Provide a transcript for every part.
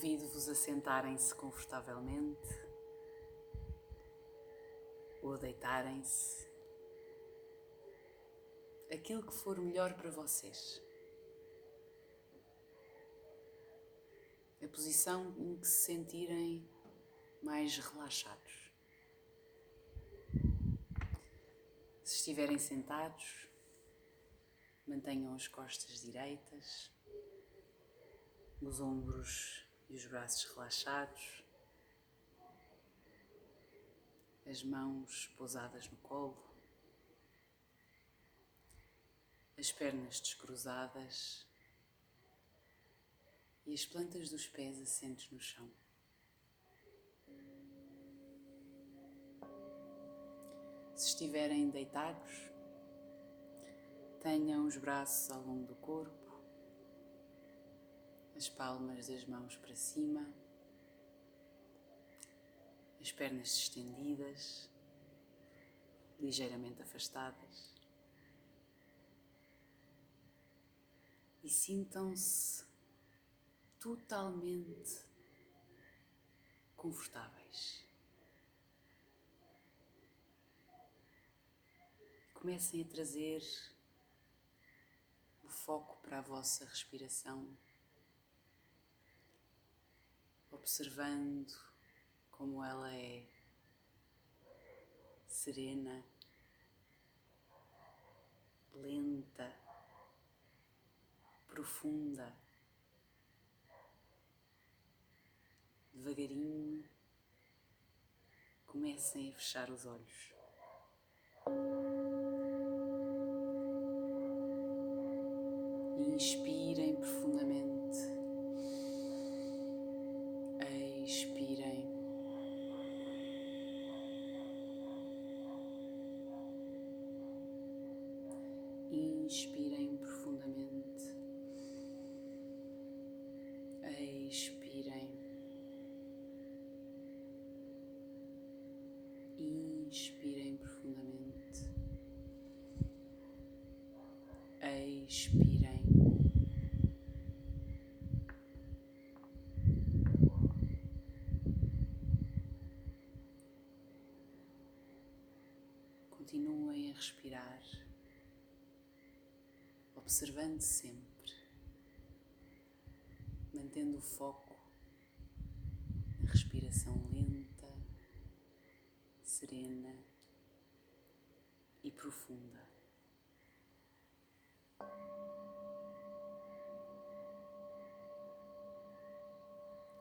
Convido-vos a sentarem-se confortavelmente ou a deitarem-se, aquilo que for melhor para vocês. A posição em que se sentirem mais relaxados. Se estiverem sentados, mantenham as costas direitas, os ombros e os braços relaxados, as mãos pousadas no colo, as pernas descruzadas e as plantas dos pés assentes no chão. Se estiverem deitados, tenham os braços ao longo do corpo as palmas das mãos para cima, as pernas estendidas, ligeiramente afastadas. E sintam-se totalmente confortáveis. Comecem a trazer o foco para a vossa respiração observando como ela é serena, lenta, profunda. Devagarinho comecem a fechar os olhos. Inspirem profundamente. Observando sempre, mantendo o foco na respiração lenta, serena e profunda.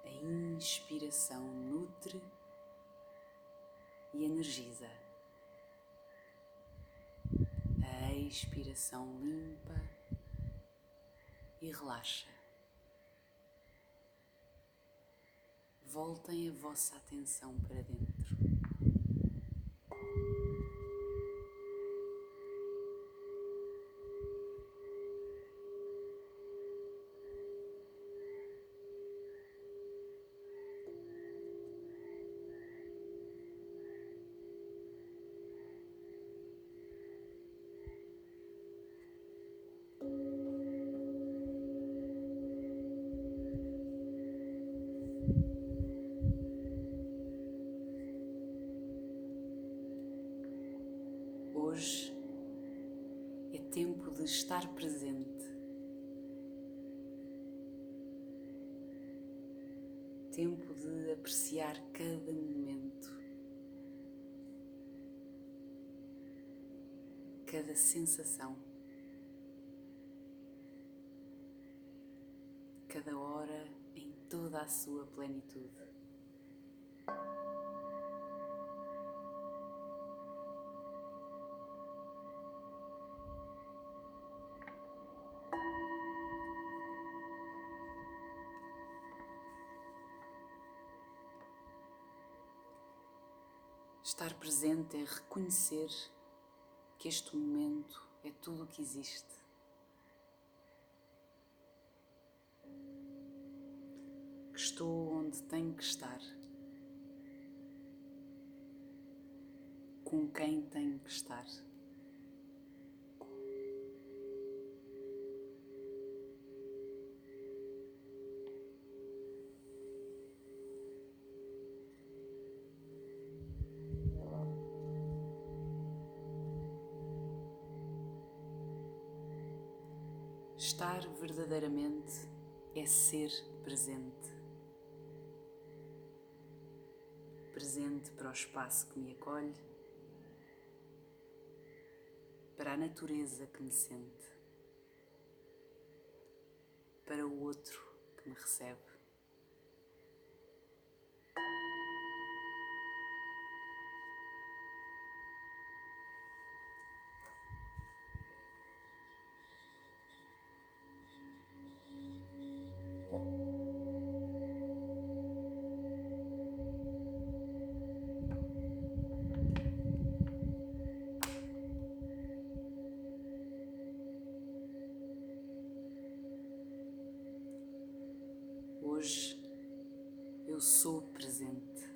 A inspiração nutre e energiza. A expiração limpa e relaxa. Voltem a vossa atenção para dentro. Hoje é tempo de estar presente, tempo de apreciar cada momento, cada sensação, cada hora em toda a sua plenitude. Estar presente é reconhecer que este momento é tudo o que existe. Que estou onde tenho que estar. Com quem tenho que estar. Ser presente. Presente para o espaço que me acolhe, para a natureza que me sente, para o outro que me recebe. Hoje eu sou presente.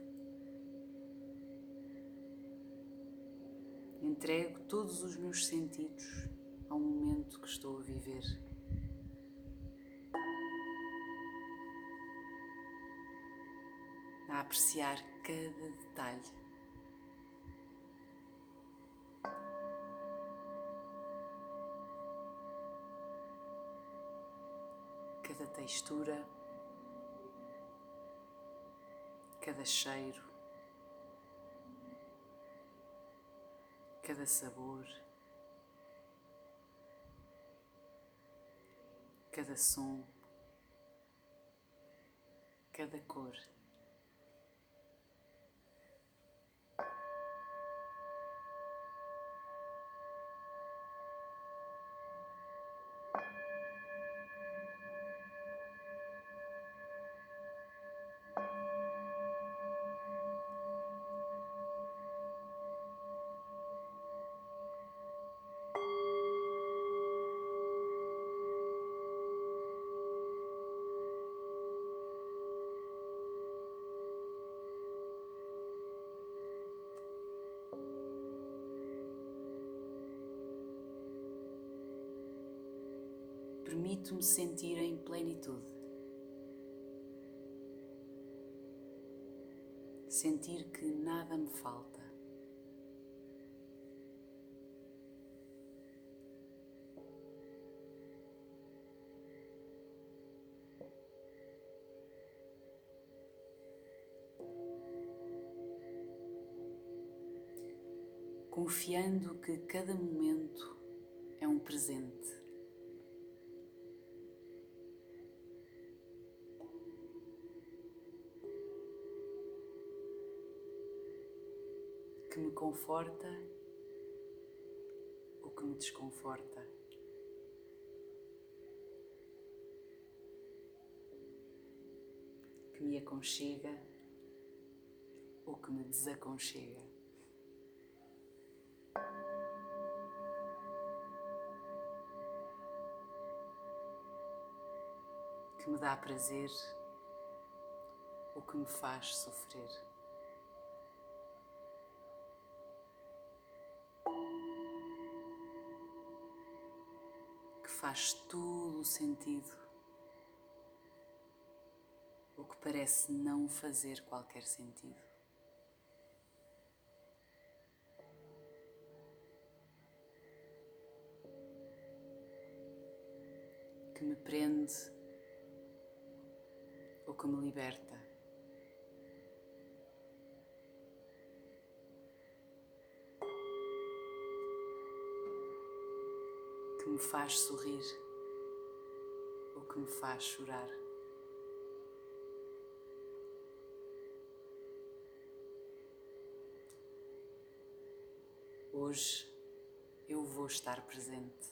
Entrego todos os meus sentidos ao momento que estou a viver. A apreciar cada detalhe. Cada textura. Cada cheiro, cada sabor, cada som, cada cor. Permito-me sentir em plenitude. Sentir que nada me falta. Confiando que cada momento é um presente. Que me conforta ou que me desconforta. Que me aconchega ou que me desaconchega. Que me dá prazer ou que me faz sofrer. Faz todo o sentido, o que parece não fazer qualquer sentido. Que me prende ou que me liberta. Me faz sorrir ou que me faz chorar. Hoje eu vou estar presente.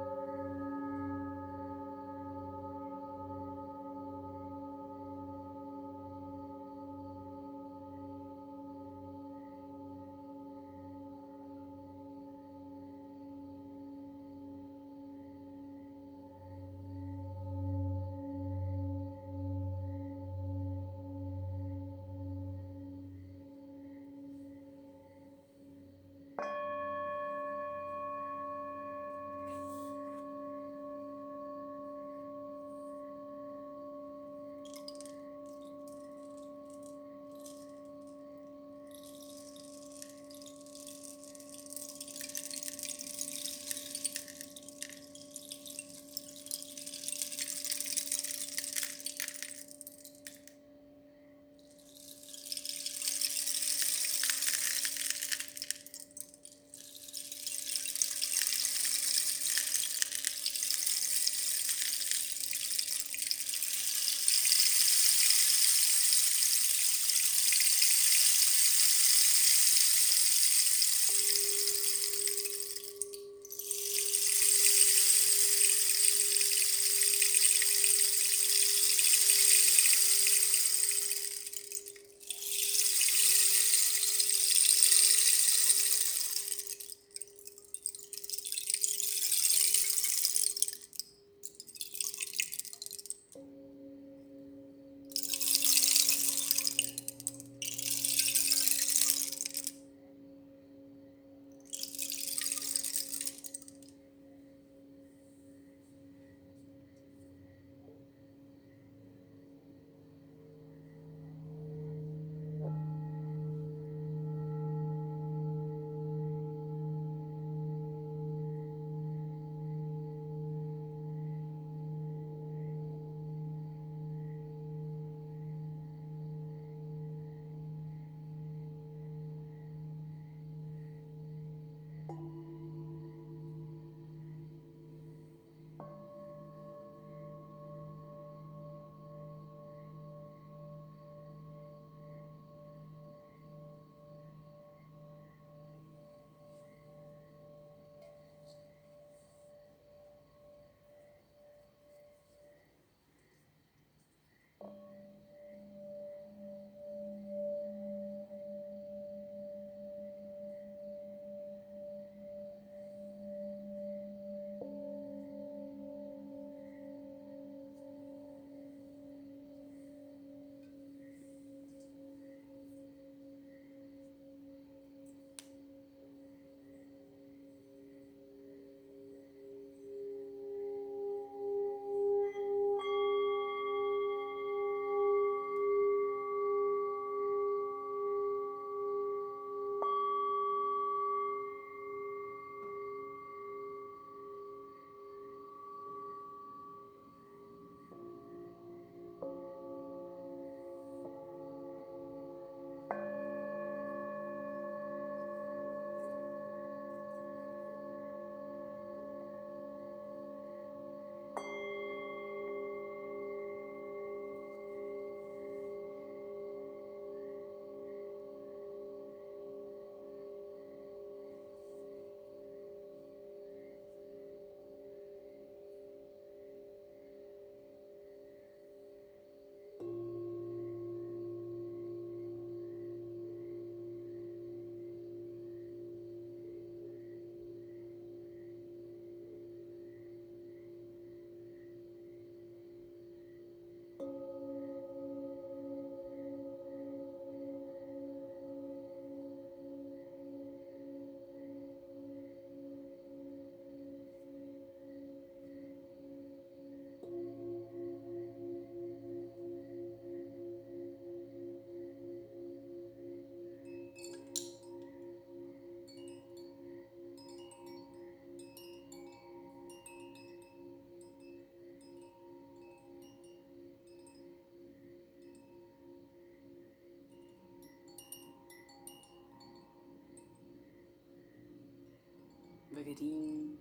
Devagarinho,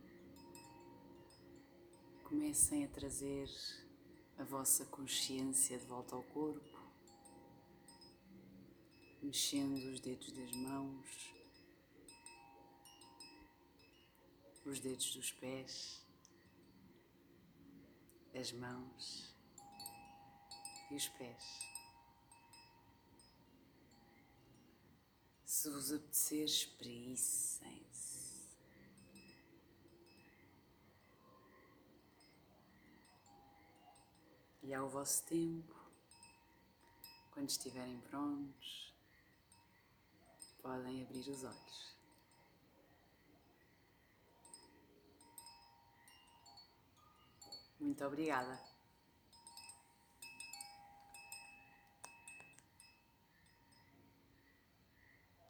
comecem a trazer a vossa consciência de volta ao corpo, mexendo os dedos das mãos, os dedos dos pés, as mãos e os pés. Se vos apetecer, espreguicem-se. E ao vosso tempo, quando estiverem prontos, podem abrir os olhos. Muito obrigada.